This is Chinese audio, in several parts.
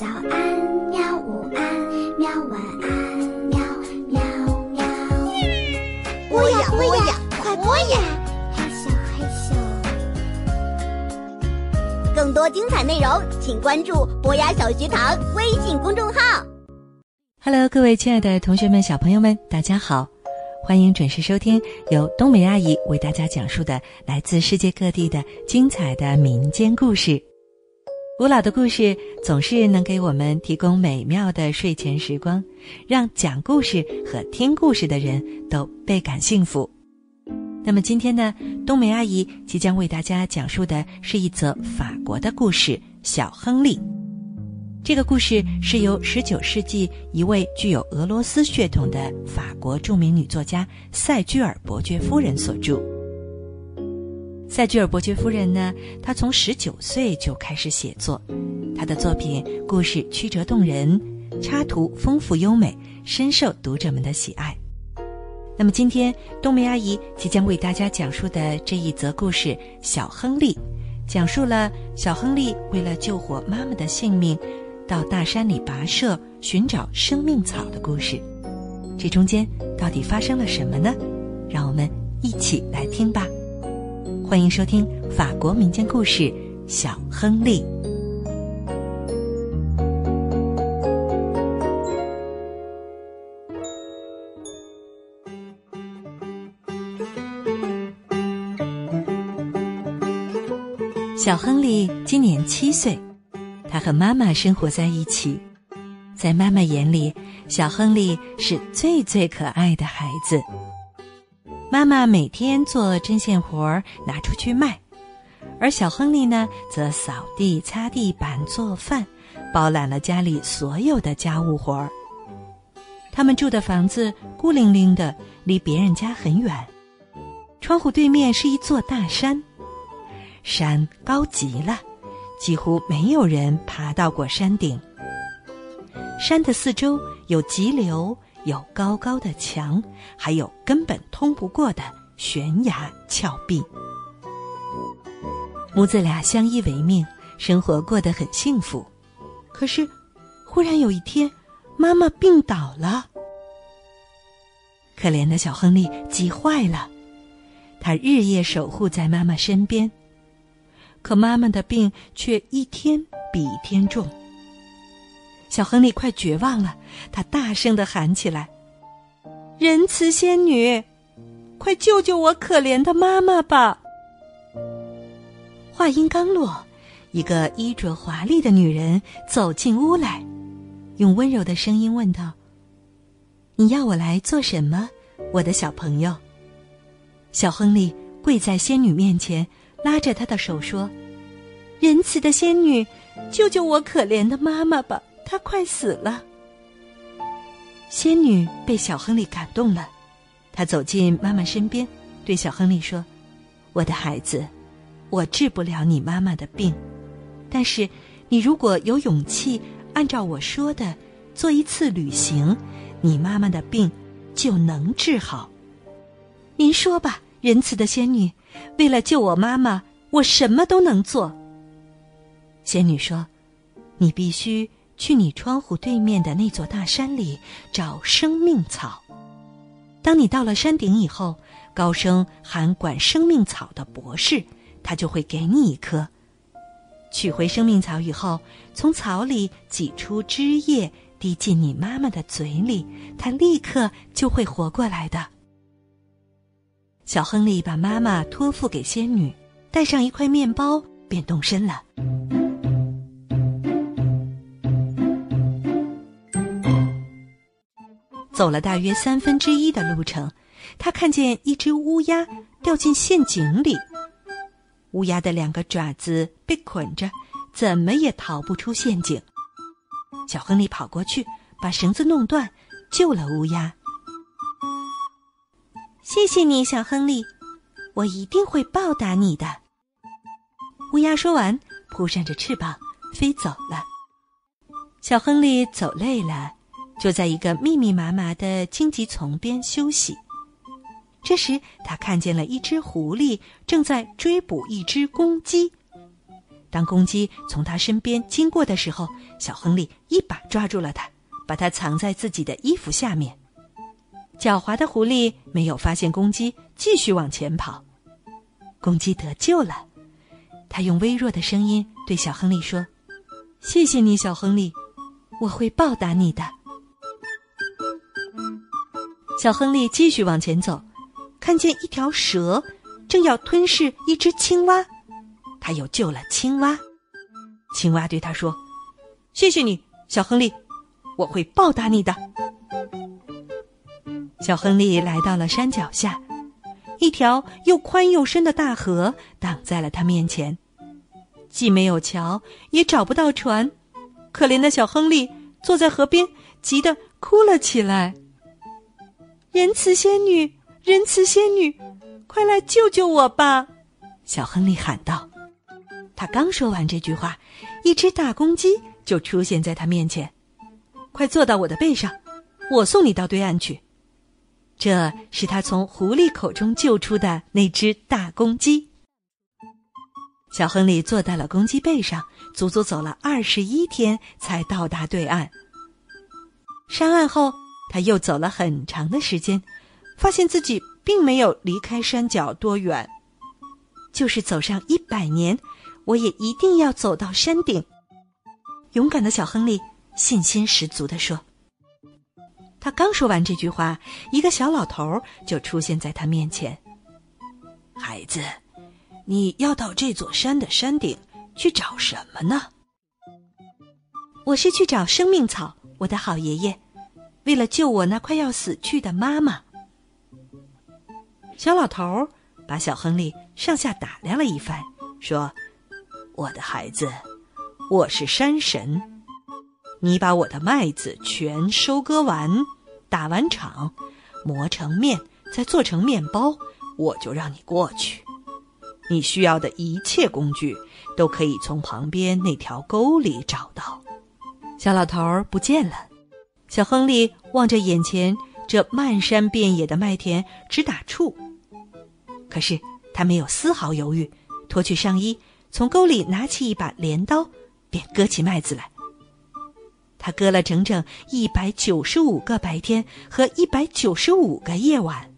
早安，喵！午安，喵！晚安，喵喵喵！播呀播呀，快播呀！嘿咻嘿咻。更多精彩内容，请关注博雅小学堂微信公众号。Hello，各位亲爱的同学们、小朋友们，大家好！欢迎准时收听由冬梅阿姨为大家讲述的来自世界各地的精彩的民间故事。古老的故事总是能给我们提供美妙的睡前时光，让讲故事和听故事的人都倍感幸福。那么今天呢，冬梅阿姨即将为大家讲述的是一则法国的故事《小亨利》。这个故事是由19世纪一位具有俄罗斯血统的法国著名女作家塞居尔伯爵夫人所著。塞居尔伯爵夫人呢，她从19岁就开始写作，她的作品故事曲折动人，插图丰富优美，深受读者们的喜爱。那么今天冬梅阿姨即将为大家讲述的这一则故事《小亨利》，讲述了小亨利为了救活妈妈的性命。到大山里跋涉寻找生命草的故事，这中间到底发生了什么呢？让我们一起来听吧。欢迎收听法国民间故事《小亨利》。小亨利今年七岁。他和妈妈生活在一起，在妈妈眼里，小亨利是最最可爱的孩子。妈妈每天做针线活儿拿出去卖，而小亨利呢，则扫地、擦地板、做饭，包揽了家里所有的家务活儿。他们住的房子孤零零的，离别人家很远，窗户对面是一座大山，山高极了。几乎没有人爬到过山顶。山的四周有急流，有高高的墙，还有根本通不过的悬崖峭壁。母子俩相依为命，生活过得很幸福。可是，忽然有一天，妈妈病倒了。可怜的小亨利急坏了，他日夜守护在妈妈身边。可妈妈的病却一天比一天重。小亨利快绝望了，他大声的喊起来：“仁慈仙女，快救救我可怜的妈妈吧！”话音刚落，一个衣着华丽的女人走进屋来，用温柔的声音问道：“你要我来做什么，我的小朋友？”小亨利跪在仙女面前。拉着她的手说：“仁慈的仙女，救救我可怜的妈妈吧，她快死了。”仙女被小亨利感动了，她走进妈妈身边，对小亨利说：“我的孩子，我治不了你妈妈的病，但是你如果有勇气按照我说的做一次旅行，你妈妈的病就能治好。您说吧，仁慈的仙女。”为了救我妈妈，我什么都能做。仙女说：“你必须去你窗户对面的那座大山里找生命草。当你到了山顶以后，高声喊管生命草的博士，他就会给你一颗。取回生命草以后，从草里挤出汁液，滴进你妈妈的嘴里，她立刻就会活过来的。”小亨利把妈妈托付给仙女，带上一块面包，便动身了。走了大约三分之一的路程，他看见一只乌鸦掉进陷阱里。乌鸦的两个爪子被捆着，怎么也逃不出陷阱。小亨利跑过去，把绳子弄断，救了乌鸦。谢谢你，小亨利，我一定会报答你的。乌鸦说完，扑扇着翅膀飞走了。小亨利走累了，就在一个密密麻麻的荆棘丛边休息。这时，他看见了一只狐狸正在追捕一只公鸡。当公鸡从他身边经过的时候，小亨利一把抓住了它，把它藏在自己的衣服下面。狡猾的狐狸没有发现公鸡，继续往前跑。公鸡得救了，他用微弱的声音对小亨利说：“谢谢你，小亨利，我会报答你的。”小亨利继续往前走，看见一条蛇正要吞噬一只青蛙。他又救了青蛙，青蛙对他说：“谢谢你，小亨利，我会报答你的。”小亨利来到了山脚下，一条又宽又深的大河挡在了他面前，既没有桥，也找不到船。可怜的小亨利坐在河边，急得哭了起来。仁慈仙女，仁慈仙女，快来救救我吧！小亨利喊道。他刚说完这句话，一只大公鸡就出现在他面前。快坐到我的背上，我送你到对岸去。这是他从狐狸口中救出的那只大公鸡。小亨利坐在了公鸡背上，足足走了二十一天才到达对岸。上岸后，他又走了很长的时间，发现自己并没有离开山脚多远，就是走上一百年。我也一定要走到山顶。勇敢的小亨利信心十足地说。他刚说完这句话，一个小老头就出现在他面前。孩子，你要到这座山的山顶去找什么呢？我是去找生命草，我的好爷爷，为了救我那快要死去的妈妈。小老头把小亨利上下打量了一番，说。我的孩子，我是山神。你把我的麦子全收割完，打完场，磨成面，再做成面包，我就让你过去。你需要的一切工具都可以从旁边那条沟里找到。小老头儿不见了，小亨利望着眼前这漫山遍野的麦田直打怵。可是他没有丝毫犹豫，脱去上衣。从沟里拿起一把镰刀，便割起麦子来。他割了整整一百九十五个白天和一百九十五个夜晚。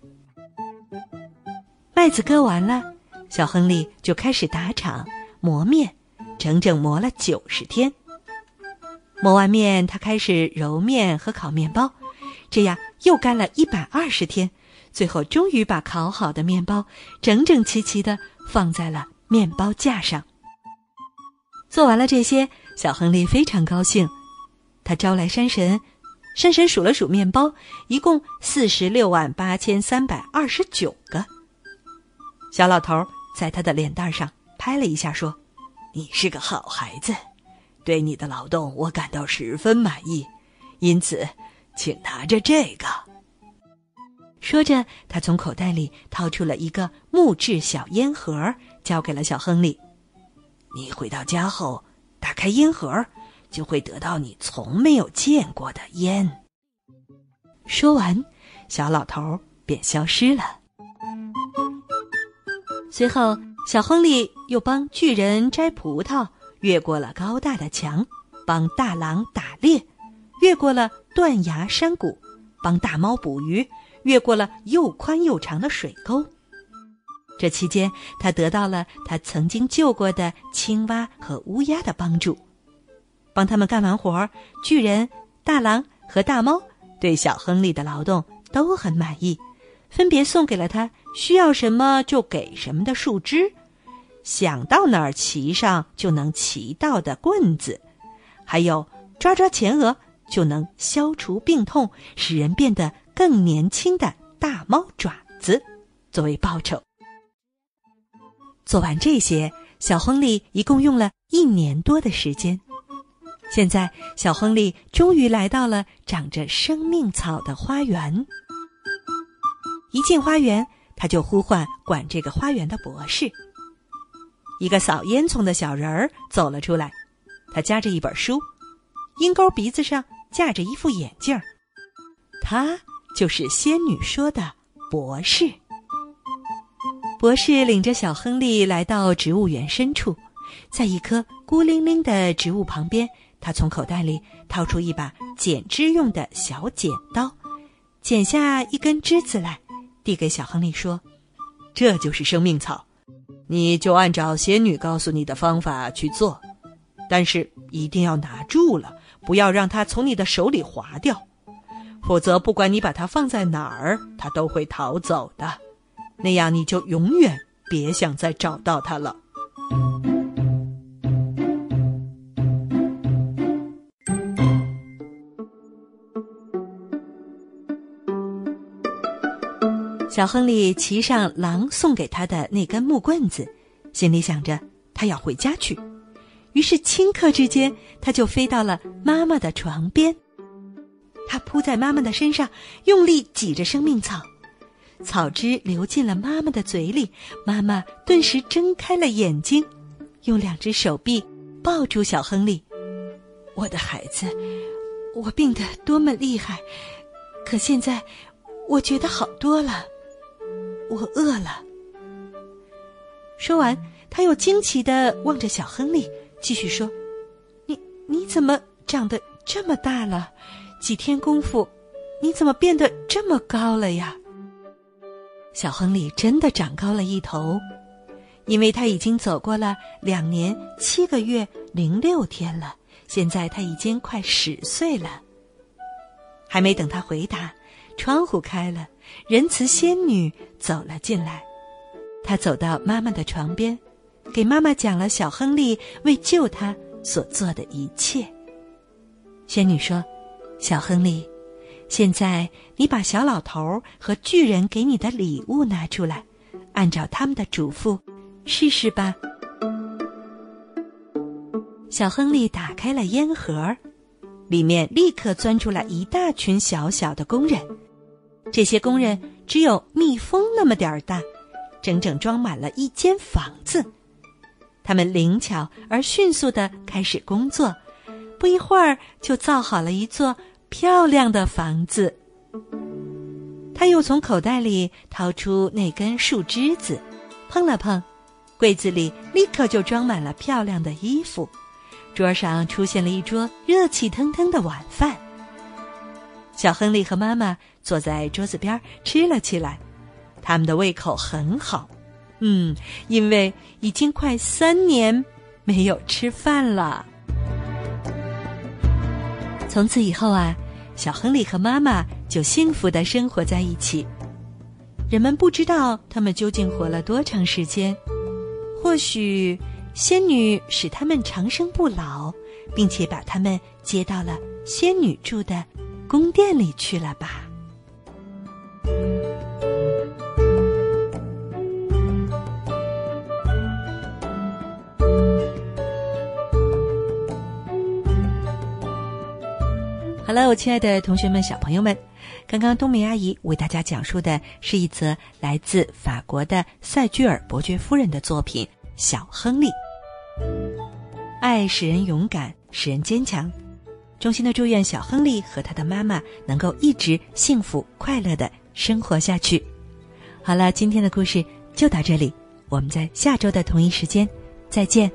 麦子割完了，小亨利就开始打场磨面，整整磨了九十天。磨完面，他开始揉面和烤面包，这样又干了一百二十天，最后终于把烤好的面包整整齐齐的放在了。面包架上，做完了这些，小亨利非常高兴。他招来山神，山神数了数面包，一共四十六万八千三百二十九个。小老头在他的脸蛋上拍了一下，说：“你是个好孩子，对你的劳动我感到十分满意，因此，请拿着这个。”说着，他从口袋里掏出了一个木质小烟盒。交给了小亨利。你回到家后，打开烟盒，就会得到你从没有见过的烟。说完，小老头便消失了。随后，小亨利又帮巨人摘葡萄，越过了高大的墙；帮大狼打猎，越过了断崖山谷；帮大猫捕鱼，越过了又宽又长的水沟。这期间，他得到了他曾经救过的青蛙和乌鸦的帮助。帮他们干完活儿，巨人、大狼和大猫对小亨利的劳动都很满意，分别送给了他需要什么就给什么的树枝，想到哪儿骑上就能骑到的棍子，还有抓抓前额就能消除病痛、使人变得更年轻的大猫爪子，作为报酬。做完这些，小亨利一共用了一年多的时间。现在，小亨利终于来到了长着生命草的花园。一进花园，他就呼唤管这个花园的博士。一个扫烟囱的小人儿走了出来，他夹着一本书，鹰钩鼻子上架着一副眼镜儿。他就是仙女说的博士。博士领着小亨利来到植物园深处，在一棵孤零零的植物旁边，他从口袋里掏出一把剪枝用的小剪刀，剪下一根枝子来，递给小亨利说：“这就是生命草，你就按照仙女告诉你的方法去做，但是一定要拿住了，不要让它从你的手里滑掉，否则不管你把它放在哪儿，它都会逃走的，那样你就永远别想再找到它了。”小亨利骑上狼送给他的那根木棍子，心里想着他要回家去。于是顷刻之间，他就飞到了妈妈的床边。他扑在妈妈的身上，用力挤着生命草，草汁流进了妈妈的嘴里。妈妈顿时睁开了眼睛，用两只手臂抱住小亨利：“我的孩子，我病得多么厉害，可现在我觉得好多了。”我饿了。说完，他又惊奇的望着小亨利，继续说：“你你怎么长得这么大了？几天功夫，你怎么变得这么高了呀？”小亨利真的长高了一头，因为他已经走过了两年七个月零六天了。现在他已经快十岁了。还没等他回答。窗户开了，仁慈仙女走了进来。她走到妈妈的床边，给妈妈讲了小亨利为救她所做的一切。仙女说：“小亨利，现在你把小老头和巨人给你的礼物拿出来，按照他们的嘱咐试试吧。”小亨利打开了烟盒。里面立刻钻出来一大群小小的工人，这些工人只有蜜蜂那么点儿大，整整装满了一间房子。他们灵巧而迅速的开始工作，不一会儿就造好了一座漂亮的房子。他又从口袋里掏出那根树枝子，碰了碰，柜子里立刻就装满了漂亮的衣服。桌上出现了一桌热气腾腾的晚饭。小亨利和妈妈坐在桌子边吃了起来，他们的胃口很好，嗯，因为已经快三年没有吃饭了。从此以后啊，小亨利和妈妈就幸福的生活在一起。人们不知道他们究竟活了多长时间，或许。仙女使他们长生不老，并且把他们接到了仙女住的宫殿里去了吧。好了，我亲爱的同学们、小朋友们，刚刚冬梅阿姨为大家讲述的是一则来自法国的塞居尔伯爵夫人的作品。小亨利，爱使人勇敢，使人坚强。衷心的祝愿小亨利和他的妈妈能够一直幸福快乐的生活下去。好了，今天的故事就到这里，我们在下周的同一时间再见。